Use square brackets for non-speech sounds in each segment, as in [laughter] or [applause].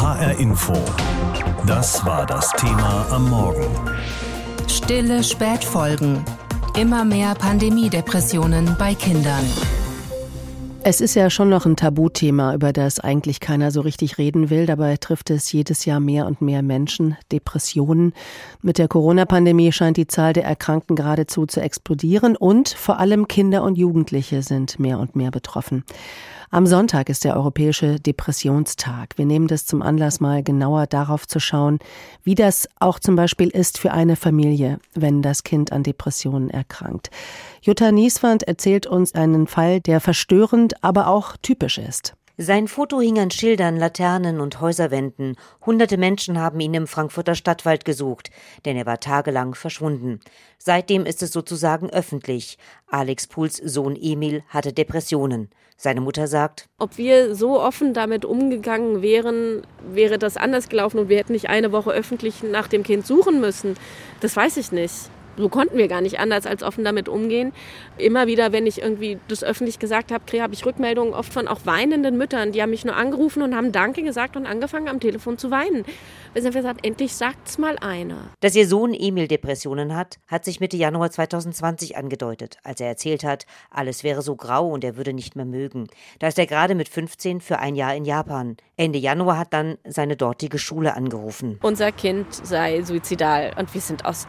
HR Info. Das war das Thema am Morgen. Stille Spätfolgen. Immer mehr Pandemiedepressionen bei Kindern. Es ist ja schon noch ein Tabuthema, über das eigentlich keiner so richtig reden will. Dabei trifft es jedes Jahr mehr und mehr Menschen. Depressionen. Mit der Corona-Pandemie scheint die Zahl der Erkrankten geradezu zu explodieren und vor allem Kinder und Jugendliche sind mehr und mehr betroffen. Am Sonntag ist der Europäische Depressionstag. Wir nehmen das zum Anlass, mal genauer darauf zu schauen, wie das auch zum Beispiel ist für eine Familie, wenn das Kind an Depressionen erkrankt. Jutta Nieswand erzählt uns einen Fall, der verstörend, aber auch typisch ist. Sein Foto hing an Schildern, Laternen und Häuserwänden. Hunderte Menschen haben ihn im Frankfurter Stadtwald gesucht, denn er war tagelang verschwunden. Seitdem ist es sozusagen öffentlich. Alex Puls Sohn Emil hatte Depressionen. Seine Mutter sagt, ob wir so offen damit umgegangen wären, wäre das anders gelaufen und wir hätten nicht eine Woche öffentlich nach dem Kind suchen müssen. Das weiß ich nicht so konnten wir gar nicht anders als offen damit umgehen. Immer wieder, wenn ich irgendwie das öffentlich gesagt habe, habe ich Rückmeldungen oft von auch weinenden Müttern. Die haben mich nur angerufen und haben Danke gesagt und angefangen am Telefon zu weinen. Wir haben gesagt, endlich sagt's mal einer. Dass ihr Sohn Emil Depressionen hat, hat sich Mitte Januar 2020 angedeutet, als er erzählt hat, alles wäre so grau und er würde nicht mehr mögen. Da ist er gerade mit 15 für ein Jahr in Japan. Ende Januar hat dann seine dortige Schule angerufen. Unser Kind sei suizidal und wir sind aus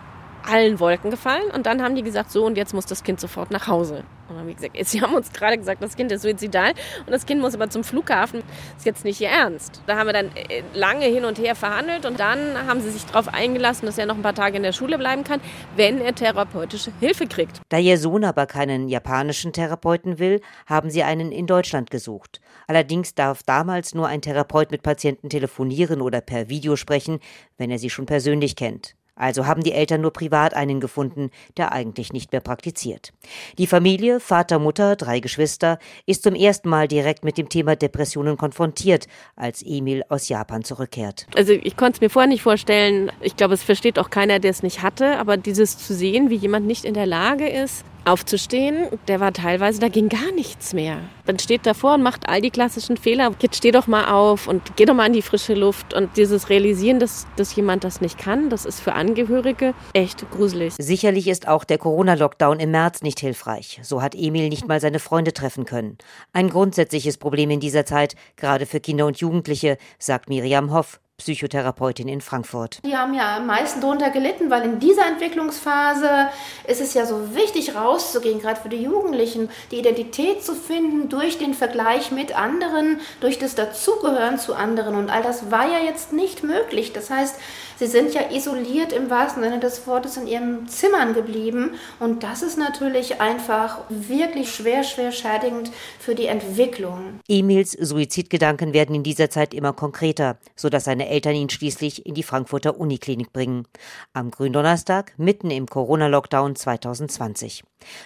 allen Wolken gefallen. Und dann haben die gesagt, so und jetzt muss das Kind sofort nach Hause. Und dann haben wir gesagt, [laughs] sie haben uns gerade gesagt, das Kind ist suizidal und das Kind muss aber zum Flughafen. Ist jetzt nicht ihr Ernst. Da haben wir dann äh, lange hin und her verhandelt und dann haben sie sich darauf eingelassen, dass er noch ein paar Tage in der Schule bleiben kann, wenn er therapeutische Hilfe kriegt. Da ihr Sohn aber keinen japanischen Therapeuten will, haben sie einen in Deutschland gesucht. Allerdings darf damals nur ein Therapeut mit Patienten telefonieren oder per Video sprechen, wenn er sie schon persönlich kennt. Also haben die Eltern nur privat einen gefunden, der eigentlich nicht mehr praktiziert. Die Familie, Vater, Mutter, drei Geschwister, ist zum ersten Mal direkt mit dem Thema Depressionen konfrontiert, als Emil aus Japan zurückkehrt. Also ich konnte es mir vorher nicht vorstellen. Ich glaube, es versteht auch keiner, der es nicht hatte. Aber dieses zu sehen, wie jemand nicht in der Lage ist, aufzustehen, der war teilweise, da ging gar nichts mehr. Man steht davor und macht all die klassischen Fehler. Jetzt steh doch mal auf und geh doch mal in die frische Luft. Und dieses Realisieren, dass, dass jemand das nicht kann, das ist für Angehörige echt gruselig. Sicherlich ist auch der Corona-Lockdown im März nicht hilfreich. So hat Emil nicht mal seine Freunde treffen können. Ein grundsätzliches Problem in dieser Zeit, gerade für Kinder und Jugendliche, sagt Miriam Hoff, Psychotherapeutin in Frankfurt. Die haben ja am meisten darunter gelitten, weil in dieser Entwicklungsphase ist es ja so wichtig, rauszugehen, gerade für die Jugendlichen, die Identität zu finden durch den Vergleich mit anderen, durch das Dazugehören zu anderen. Und all das war ja jetzt nicht möglich. Das heißt, sie sind ja isoliert im wahrsten Sinne des Wortes in ihren Zimmern geblieben. Und das ist natürlich einfach wirklich schwer, schwer schädigend für die Entwicklung. Emils Suizidgedanken werden in dieser Zeit immer konkreter, sodass seine Eltern ihn schließlich in die Frankfurter Uniklinik bringen. Am Gründonnerstag, mitten im Corona-Lockdown 2020.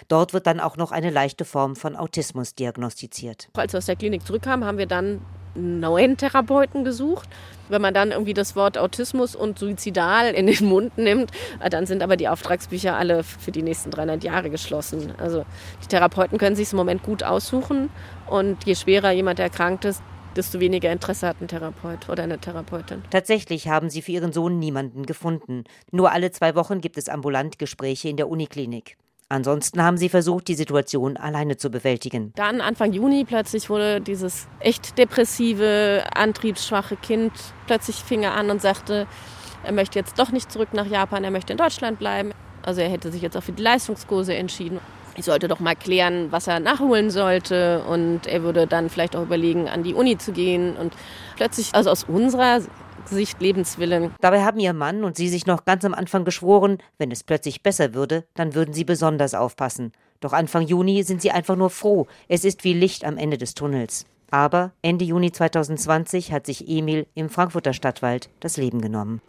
Dort wird dann auch noch eine leichte Form von Autismus diagnostiziert. Als wir aus der Klinik zurückkamen, haben wir dann neuen Therapeuten gesucht. Wenn man dann irgendwie das Wort Autismus und suizidal in den Mund nimmt, dann sind aber die Auftragsbücher alle für die nächsten 300 Jahre geschlossen. Also die Therapeuten können sich im Moment gut aussuchen und je schwerer jemand erkrankt ist, desto weniger Interesse hat ein Therapeut oder eine Therapeutin. Tatsächlich haben sie für ihren Sohn niemanden gefunden. Nur alle zwei Wochen gibt es ambulant Gespräche in der Uniklinik. Ansonsten haben sie versucht, die Situation alleine zu bewältigen. Dann Anfang Juni plötzlich wurde dieses echt depressive, antriebsschwache Kind plötzlich fing er an und sagte, er möchte jetzt doch nicht zurück nach Japan, er möchte in Deutschland bleiben. Also er hätte sich jetzt auch für die Leistungskurse entschieden ich sollte doch mal klären, was er nachholen sollte und er würde dann vielleicht auch überlegen, an die Uni zu gehen und plötzlich, also aus unserer Sicht Lebenswillen. Dabei haben ihr Mann und sie sich noch ganz am Anfang geschworen, wenn es plötzlich besser würde, dann würden sie besonders aufpassen. Doch Anfang Juni sind sie einfach nur froh, es ist wie Licht am Ende des Tunnels. Aber Ende Juni 2020 hat sich Emil im Frankfurter Stadtwald das Leben genommen.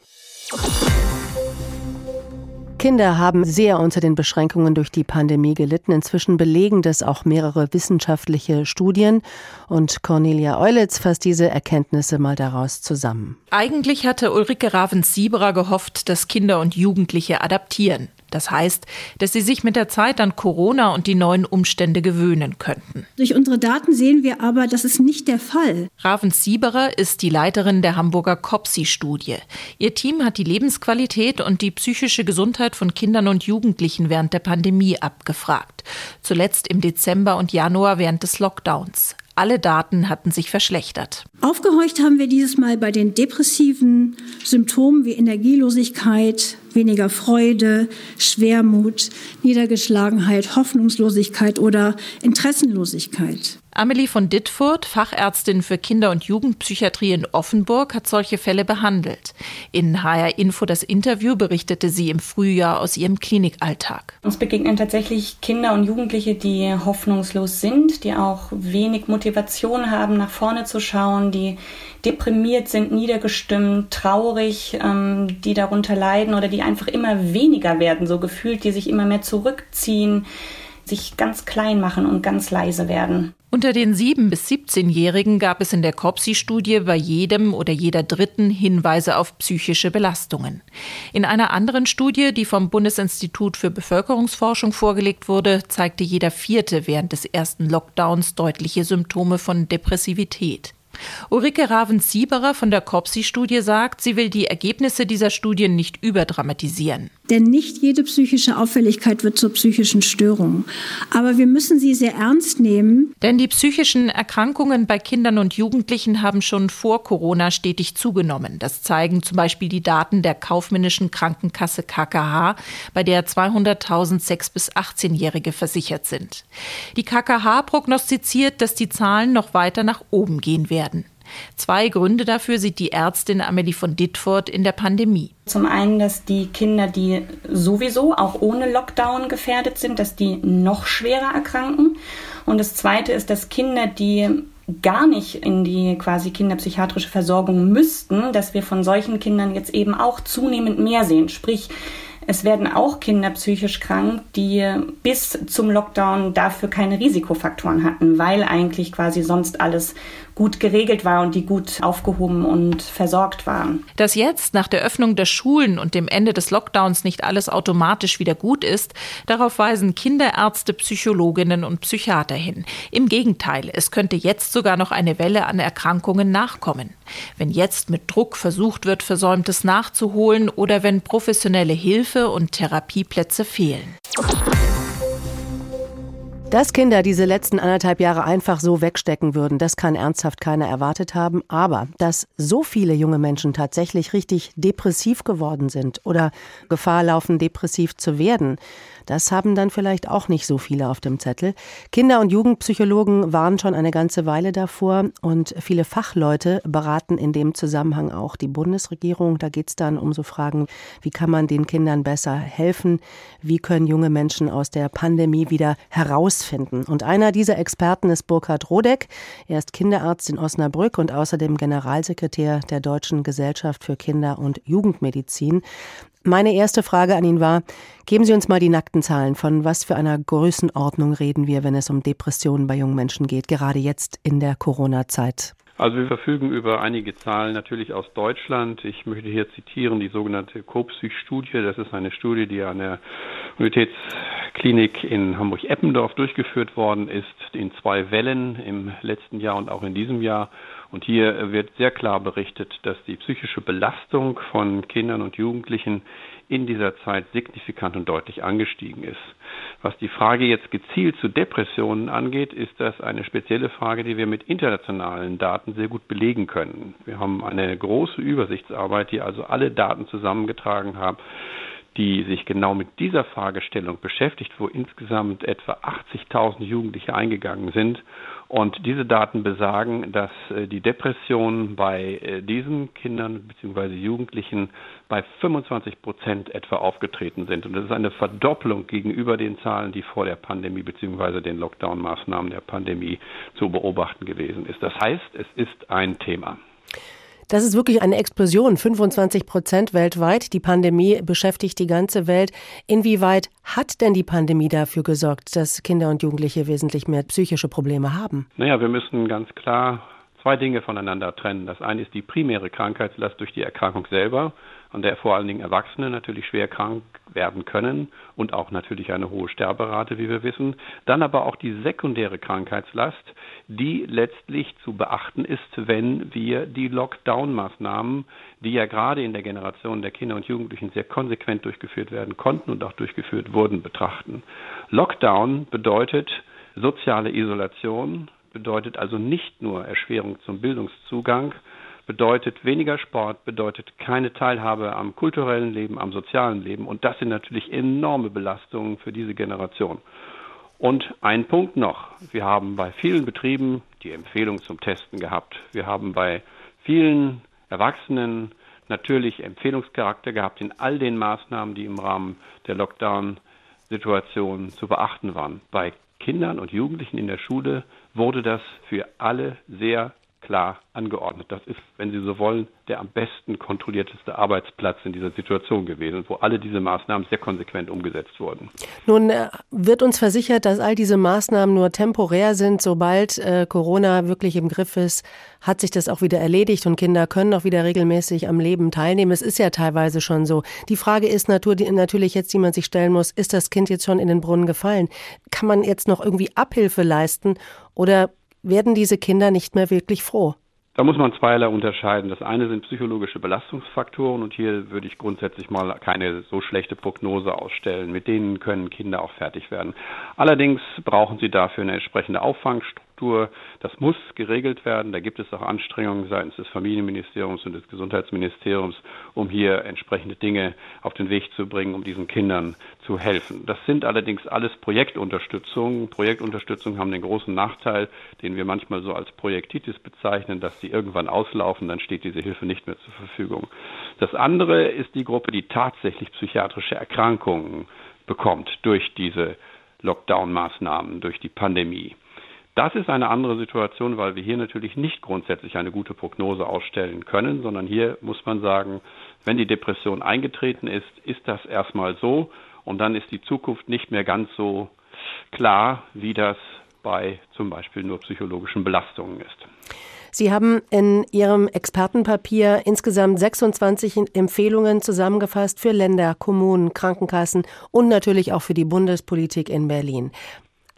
Kinder haben sehr unter den Beschränkungen durch die Pandemie gelitten. Inzwischen belegen das auch mehrere wissenschaftliche Studien. Und Cornelia Eulitz fasst diese Erkenntnisse mal daraus zusammen. Eigentlich hatte Ulrike Ravens-Sieberer gehofft, dass Kinder und Jugendliche adaptieren. Das heißt, dass sie sich mit der Zeit an Corona und die neuen Umstände gewöhnen könnten. Durch unsere Daten sehen wir aber, das ist nicht der Fall. Raven Sieberer ist die Leiterin der Hamburger COPSI-Studie. Ihr Team hat die Lebensqualität und die psychische Gesundheit von Kindern und Jugendlichen während der Pandemie abgefragt. Zuletzt im Dezember und Januar während des Lockdowns. Alle Daten hatten sich verschlechtert. Aufgehorcht haben wir dieses Mal bei den depressiven Symptomen wie Energielosigkeit, weniger Freude, Schwermut, Niedergeschlagenheit, Hoffnungslosigkeit oder Interessenlosigkeit. Amelie von Dittfurt, Fachärztin für Kinder- und Jugendpsychiatrie in Offenburg, hat solche Fälle behandelt. In HR Info das Interview berichtete sie im Frühjahr aus ihrem Klinikalltag. Uns begegnen tatsächlich Kinder und Jugendliche, die hoffnungslos sind, die auch wenig Motivation haben, nach vorne zu schauen, die deprimiert sind, niedergestimmt, traurig, ähm, die darunter leiden oder die einfach immer weniger werden, so gefühlt, die sich immer mehr zurückziehen, sich ganz klein machen und ganz leise werden. Unter den 7- bis 17-Jährigen gab es in der COPSI-Studie bei jedem oder jeder Dritten Hinweise auf psychische Belastungen. In einer anderen Studie, die vom Bundesinstitut für Bevölkerungsforschung vorgelegt wurde, zeigte jeder Vierte während des ersten Lockdowns deutliche Symptome von Depressivität. Ulrike Ravens-Sieberer von der COPSI-Studie sagt, sie will die Ergebnisse dieser Studien nicht überdramatisieren. Denn nicht jede psychische Auffälligkeit wird zur psychischen Störung. Aber wir müssen sie sehr ernst nehmen. Denn die psychischen Erkrankungen bei Kindern und Jugendlichen haben schon vor Corona stetig zugenommen. Das zeigen zum Beispiel die Daten der kaufmännischen Krankenkasse KKH, bei der 200.000 6- bis 18-Jährige versichert sind. Die KKH prognostiziert, dass die Zahlen noch weiter nach oben gehen werden werden. Zwei Gründe dafür sieht die Ärztin Amelie von Dittfurt in der Pandemie. Zum einen, dass die Kinder, die sowieso auch ohne Lockdown gefährdet sind, dass die noch schwerer erkranken. Und das zweite ist, dass Kinder, die gar nicht in die quasi kinderpsychiatrische Versorgung müssten, dass wir von solchen Kindern jetzt eben auch zunehmend mehr sehen. Sprich, es werden auch Kinder psychisch krank, die bis zum Lockdown dafür keine Risikofaktoren hatten, weil eigentlich quasi sonst alles gut geregelt war und die gut aufgehoben und versorgt waren. Dass jetzt nach der Öffnung der Schulen und dem Ende des Lockdowns nicht alles automatisch wieder gut ist, darauf weisen Kinderärzte, Psychologinnen und Psychiater hin. Im Gegenteil, es könnte jetzt sogar noch eine Welle an Erkrankungen nachkommen. Wenn jetzt mit Druck versucht wird, Versäumtes nachzuholen oder wenn professionelle Hilfe und Therapieplätze fehlen. Dass Kinder diese letzten anderthalb Jahre einfach so wegstecken würden, das kann ernsthaft keiner erwartet haben. Aber dass so viele junge Menschen tatsächlich richtig depressiv geworden sind oder Gefahr laufen, depressiv zu werden, das haben dann vielleicht auch nicht so viele auf dem Zettel. Kinder- und Jugendpsychologen waren schon eine ganze Weile davor und viele Fachleute beraten in dem Zusammenhang auch die Bundesregierung. Da geht es dann um so Fragen, wie kann man den Kindern besser helfen? Wie können junge Menschen aus der Pandemie wieder herausfinden? Und einer dieser Experten ist Burkhard Rodeck. Er ist Kinderarzt in Osnabrück und außerdem Generalsekretär der Deutschen Gesellschaft für Kinder- und Jugendmedizin. Meine erste Frage an ihn war, geben Sie uns mal die nackten Zahlen. Von was für einer Größenordnung reden wir, wenn es um Depressionen bei jungen Menschen geht, gerade jetzt in der Corona-Zeit? Also wir verfügen über einige Zahlen natürlich aus Deutschland. Ich möchte hier zitieren die sogenannte COPSY-Studie. Das ist eine Studie, die an der Universitätsklinik in Hamburg-Eppendorf durchgeführt worden ist, in zwei Wellen im letzten Jahr und auch in diesem Jahr. Und hier wird sehr klar berichtet, dass die psychische Belastung von Kindern und Jugendlichen in dieser Zeit signifikant und deutlich angestiegen ist. Was die Frage jetzt gezielt zu Depressionen angeht, ist das eine spezielle Frage, die wir mit internationalen Daten sehr gut belegen können. Wir haben eine große Übersichtsarbeit, die also alle Daten zusammengetragen haben die sich genau mit dieser Fragestellung beschäftigt, wo insgesamt etwa 80.000 Jugendliche eingegangen sind und diese Daten besagen, dass äh, die Depressionen bei äh, diesen Kindern bzw. Jugendlichen bei 25 Prozent etwa aufgetreten sind. Und das ist eine Verdopplung gegenüber den Zahlen, die vor der Pandemie bzw. den Lockdown-Maßnahmen der Pandemie zu beobachten gewesen ist. Das heißt, es ist ein Thema. Das ist wirklich eine Explosion, 25 Prozent weltweit. Die Pandemie beschäftigt die ganze Welt. Inwieweit hat denn die Pandemie dafür gesorgt, dass Kinder und Jugendliche wesentlich mehr psychische Probleme haben? Naja, wir müssen ganz klar zwei Dinge voneinander trennen. Das eine ist die primäre Krankheitslast durch die Erkrankung selber, an der vor allen Dingen Erwachsene natürlich schwer krank werden können und auch natürlich eine hohe Sterberate, wie wir wissen. Dann aber auch die sekundäre Krankheitslast, die letztlich zu beachten ist, wenn wir die Lockdown-Maßnahmen, die ja gerade in der Generation der Kinder und Jugendlichen sehr konsequent durchgeführt werden konnten und auch durchgeführt wurden, betrachten. Lockdown bedeutet soziale Isolation, bedeutet also nicht nur Erschwerung zum Bildungszugang, bedeutet weniger Sport, bedeutet keine Teilhabe am kulturellen Leben, am sozialen Leben. Und das sind natürlich enorme Belastungen für diese Generation. Und ein Punkt noch. Wir haben bei vielen Betrieben die Empfehlung zum Testen gehabt. Wir haben bei vielen Erwachsenen natürlich Empfehlungscharakter gehabt in all den Maßnahmen, die im Rahmen der Lockdown-Situation zu beachten waren. Bei Kindern und Jugendlichen in der Schule wurde das für alle sehr klar angeordnet. Das ist, wenn Sie so wollen, der am besten kontrollierteste Arbeitsplatz in dieser Situation gewesen, wo alle diese Maßnahmen sehr konsequent umgesetzt wurden. Nun äh, wird uns versichert, dass all diese Maßnahmen nur temporär sind. Sobald äh, Corona wirklich im Griff ist, hat sich das auch wieder erledigt und Kinder können auch wieder regelmäßig am Leben teilnehmen. Es ist ja teilweise schon so. Die Frage ist natürlich jetzt, die man sich stellen muss, ist das Kind jetzt schon in den Brunnen gefallen? Kann man jetzt noch irgendwie Abhilfe leisten oder werden diese Kinder nicht mehr wirklich froh. Da muss man zweierlei unterscheiden. Das eine sind psychologische Belastungsfaktoren und hier würde ich grundsätzlich mal keine so schlechte Prognose ausstellen. Mit denen können Kinder auch fertig werden. Allerdings brauchen sie dafür eine entsprechende Auffangstruktur Infrastruktur. Das muss geregelt werden. Da gibt es auch Anstrengungen seitens des Familienministeriums und des Gesundheitsministeriums, um hier entsprechende Dinge auf den Weg zu bringen, um diesen Kindern zu helfen. Das sind allerdings alles Projektunterstützungen. Projektunterstützungen haben den großen Nachteil, den wir manchmal so als Projektitis bezeichnen, dass sie irgendwann auslaufen, dann steht diese Hilfe nicht mehr zur Verfügung. Das andere ist die Gruppe, die tatsächlich psychiatrische Erkrankungen bekommt durch diese Lockdown-Maßnahmen, durch die Pandemie. Das ist eine andere Situation, weil wir hier natürlich nicht grundsätzlich eine gute Prognose ausstellen können, sondern hier muss man sagen, wenn die Depression eingetreten ist, ist das erstmal so und dann ist die Zukunft nicht mehr ganz so klar, wie das bei zum Beispiel nur psychologischen Belastungen ist. Sie haben in Ihrem Expertenpapier insgesamt 26 Empfehlungen zusammengefasst für Länder, Kommunen, Krankenkassen und natürlich auch für die Bundespolitik in Berlin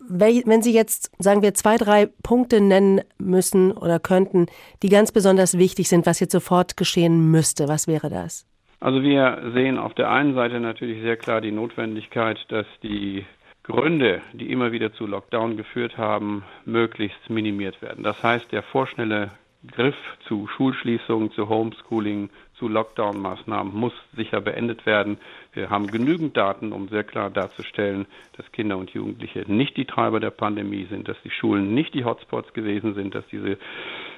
wenn Sie jetzt, sagen wir, zwei, drei Punkte nennen müssen oder könnten, die ganz besonders wichtig sind, was jetzt sofort geschehen müsste, was wäre das? Also wir sehen auf der einen Seite natürlich sehr klar die Notwendigkeit, dass die Gründe, die immer wieder zu Lockdown geführt haben, möglichst minimiert werden. Das heißt, der vorschnelle Griff zu Schulschließungen, zu Homeschooling, zu Lockdown-Maßnahmen muss sicher beendet werden. Wir haben genügend Daten, um sehr klar darzustellen, dass Kinder und Jugendliche nicht die Treiber der Pandemie sind, dass die Schulen nicht die Hotspots gewesen sind, dass diese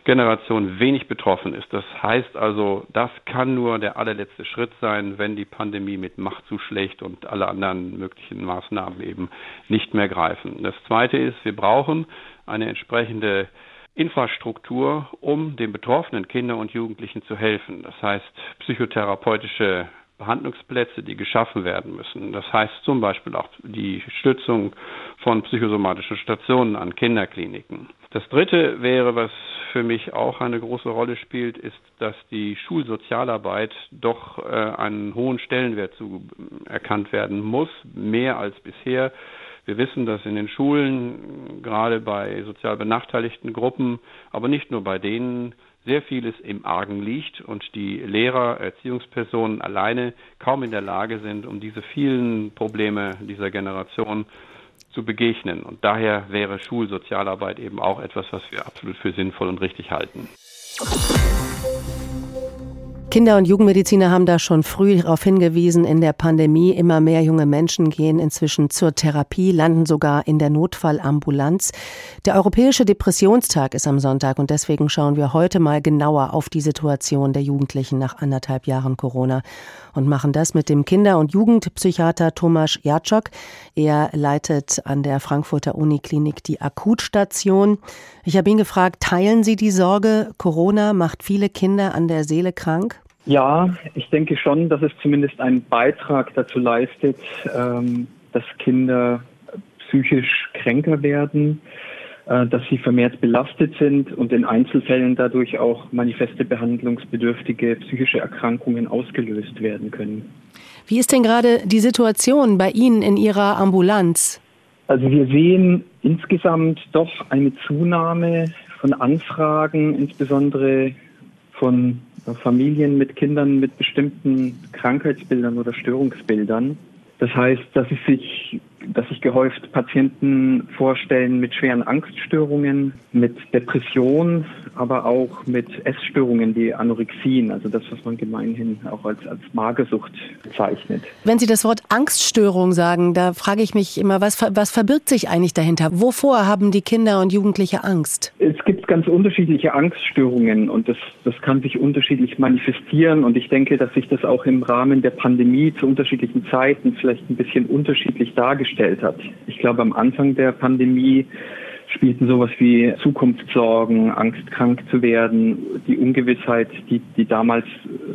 Generation wenig betroffen ist. Das heißt also, das kann nur der allerletzte Schritt sein, wenn die Pandemie mit Macht zuschlägt und alle anderen möglichen Maßnahmen eben nicht mehr greifen. Das Zweite ist, wir brauchen eine entsprechende Infrastruktur, um den betroffenen Kindern und Jugendlichen zu helfen. Das heißt psychotherapeutische Behandlungsplätze, die geschaffen werden müssen. Das heißt zum Beispiel auch die Stützung von psychosomatischen Stationen an Kinderkliniken. Das Dritte wäre, was für mich auch eine große Rolle spielt, ist, dass die Schulsozialarbeit doch äh, einen hohen Stellenwert zu erkannt werden muss, mehr als bisher. Wir wissen, dass in den Schulen, gerade bei sozial benachteiligten Gruppen, aber nicht nur bei denen, sehr vieles im Argen liegt und die Lehrer, Erziehungspersonen alleine kaum in der Lage sind, um diese vielen Probleme dieser Generation zu begegnen. Und daher wäre Schulsozialarbeit eben auch etwas, was wir absolut für sinnvoll und richtig halten. Kinder- und Jugendmediziner haben da schon früh darauf hingewiesen, in der Pandemie immer mehr junge Menschen gehen inzwischen zur Therapie, landen sogar in der Notfallambulanz. Der Europäische Depressionstag ist am Sonntag und deswegen schauen wir heute mal genauer auf die Situation der Jugendlichen nach anderthalb Jahren Corona und machen das mit dem Kinder- und Jugendpsychiater Tomasz Jatschok. Er leitet an der Frankfurter Uniklinik die Akutstation. Ich habe ihn gefragt, teilen Sie die Sorge, Corona macht viele Kinder an der Seele krank? Ja, ich denke schon, dass es zumindest einen Beitrag dazu leistet, ähm, dass Kinder psychisch kränker werden. äh, dass sie vermehrt belastet sind und in Einzelfällen dadurch auch manifeste behandlungsbedürftige psychische Erkrankungen ausgelöst werden können. Wie ist denn gerade die Situation bei Ihnen in Ihrer Ambulanz? Also wir sehen insgesamt doch eine Zunahme von Anfragen, insbesondere von Familien mit Kindern mit bestimmten Krankheitsbildern oder Störungsbildern. Das heißt, dass es sich dass sich gehäuft Patienten vorstellen mit schweren Angststörungen, mit Depression, aber auch mit Essstörungen wie Anorexien, also das, was man gemeinhin auch als, als Magersucht bezeichnet. Wenn Sie das Wort Angststörung sagen, da frage ich mich immer, was, was verbirgt sich eigentlich dahinter? Wovor haben die Kinder und Jugendliche Angst? Es gibt ganz unterschiedliche Angststörungen und das, das kann sich unterschiedlich manifestieren und ich denke, dass sich das auch im Rahmen der Pandemie zu unterschiedlichen Zeiten vielleicht ein bisschen unterschiedlich dargestellt gestellt hat. Ich glaube, am Anfang der Pandemie spielten sowas wie Zukunftssorgen, Angst, krank zu werden, die Ungewissheit, die, die damals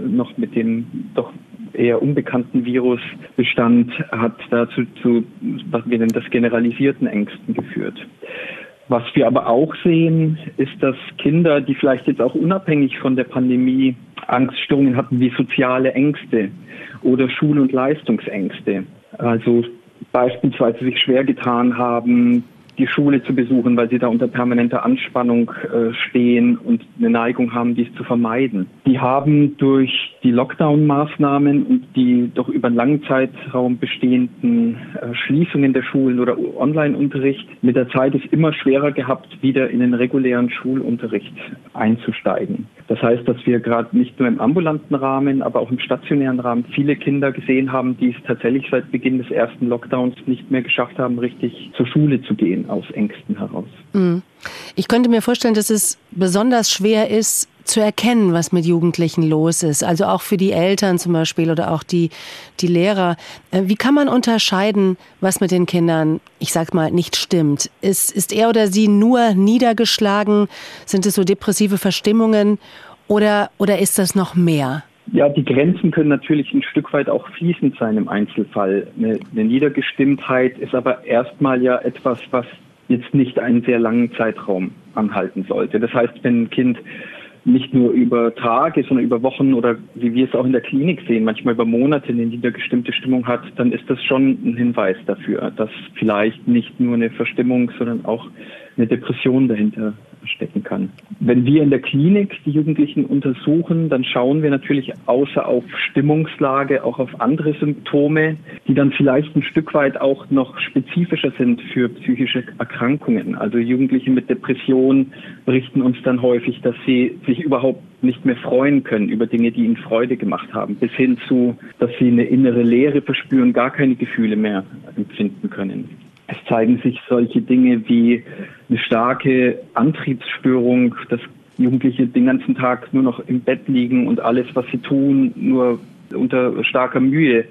noch mit dem doch eher unbekannten Virus bestand, hat dazu zu, was wir nennen das generalisierten Ängsten geführt. Was wir aber auch sehen, ist, dass Kinder, die vielleicht jetzt auch unabhängig von der Pandemie Angststörungen hatten, wie soziale Ängste oder Schul- und Leistungsängste, also beispielsweise sich schwer getan haben, die Schule zu besuchen, weil sie da unter permanenter Anspannung äh, stehen und eine Neigung haben, dies zu vermeiden. Die haben durch die Lockdown-Maßnahmen und die doch über einen langen Zeitraum bestehenden äh, Schließungen der Schulen oder Online-Unterricht mit der Zeit es immer schwerer gehabt, wieder in den regulären Schulunterricht einzusteigen. Das heißt, dass wir gerade nicht nur im ambulanten Rahmen, aber auch im stationären Rahmen viele Kinder gesehen haben, die es tatsächlich seit Beginn des ersten Lockdowns nicht mehr geschafft haben, richtig zur Schule zu gehen aus Ängsten heraus. Mhm. Ich könnte mir vorstellen, dass es besonders schwer ist, zu erkennen, was mit Jugendlichen los ist. Also auch für die Eltern zum Beispiel oder auch die, die Lehrer. Äh, wie kann man unterscheiden, was mit den Kindern, ich sag mal, nicht stimmt? Ist, ist er oder sie nur niedergeschlagen? Sind es so depressive Verstimmungen? Oder, oder ist das noch mehr? Ja, die Grenzen können natürlich ein Stück weit auch fließend sein im Einzelfall. Eine, eine Niedergestimmtheit ist aber erstmal ja etwas, was jetzt nicht einen sehr langen Zeitraum anhalten sollte. Das heißt, wenn ein Kind nicht nur über Tage, sondern über Wochen oder wie wir es auch in der Klinik sehen, manchmal über Monate eine niedergestimmte Stimmung hat, dann ist das schon ein Hinweis dafür, dass vielleicht nicht nur eine Verstimmung, sondern auch eine Depression dahinter stecken kann. Wenn wir in der Klinik die Jugendlichen untersuchen, dann schauen wir natürlich außer auf Stimmungslage auch auf andere Symptome, die dann vielleicht ein Stück weit auch noch spezifischer sind für psychische Erkrankungen. Also Jugendliche mit Depression berichten uns dann häufig, dass sie sich überhaupt nicht mehr freuen können über Dinge, die ihnen Freude gemacht haben, bis hin zu, dass sie eine innere Leere verspüren, gar keine Gefühle mehr empfinden können. Es zeigen sich solche Dinge wie eine starke Antriebsstörung, dass Jugendliche den ganzen Tag nur noch im Bett liegen und alles, was sie tun, nur unter starker Mühe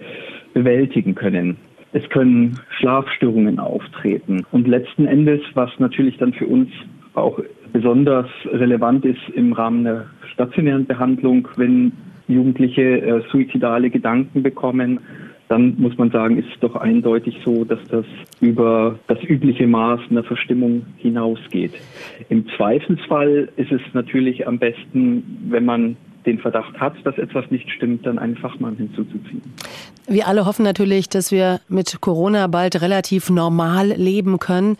bewältigen können. Es können Schlafstörungen auftreten. Und letzten Endes, was natürlich dann für uns auch besonders relevant ist im Rahmen der stationären Behandlung, wenn Jugendliche äh, suizidale Gedanken bekommen, dann muss man sagen, ist es doch eindeutig so, dass das über das übliche Maß einer Verstimmung hinausgeht. Im Zweifelsfall ist es natürlich am besten, wenn man den Verdacht hat, dass etwas nicht stimmt, dann einen Fachmann hinzuzuziehen. Wir alle hoffen natürlich, dass wir mit Corona bald relativ normal leben können.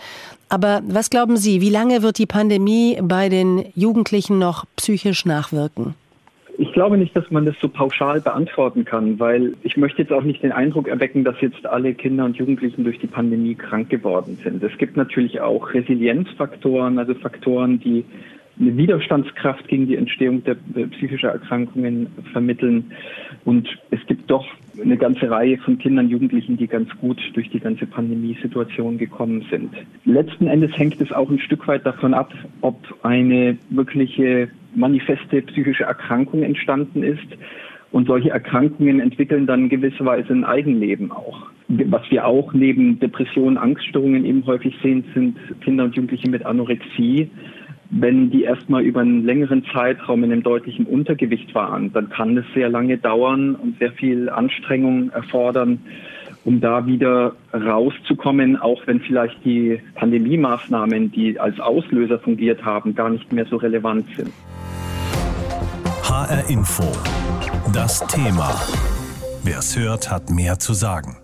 Aber was glauben Sie, wie lange wird die Pandemie bei den Jugendlichen noch psychisch nachwirken? Ich glaube nicht, dass man das so pauschal beantworten kann, weil ich möchte jetzt auch nicht den Eindruck erwecken, dass jetzt alle Kinder und Jugendlichen durch die Pandemie krank geworden sind. Es gibt natürlich auch Resilienzfaktoren, also Faktoren, die eine Widerstandskraft gegen die Entstehung der psychischer Erkrankungen vermitteln. Und es gibt doch eine ganze Reihe von Kindern, Jugendlichen, die ganz gut durch die ganze Pandemiesituation gekommen sind. Letzten Endes hängt es auch ein Stück weit davon ab, ob eine wirkliche manifeste psychische Erkrankung entstanden ist. Und solche Erkrankungen entwickeln dann gewisserweise ein Eigenleben auch. Was wir auch neben Depressionen, Angststörungen eben häufig sehen, sind Kinder und Jugendliche mit Anorexie. Wenn die erstmal über einen längeren Zeitraum in einem deutlichen Untergewicht waren, dann kann es sehr lange dauern und sehr viel Anstrengung erfordern, um da wieder rauszukommen, auch wenn vielleicht die Pandemiemaßnahmen, die als Auslöser fungiert haben, gar nicht mehr so relevant sind. HR Info. Das Thema. Wer es hört, hat mehr zu sagen.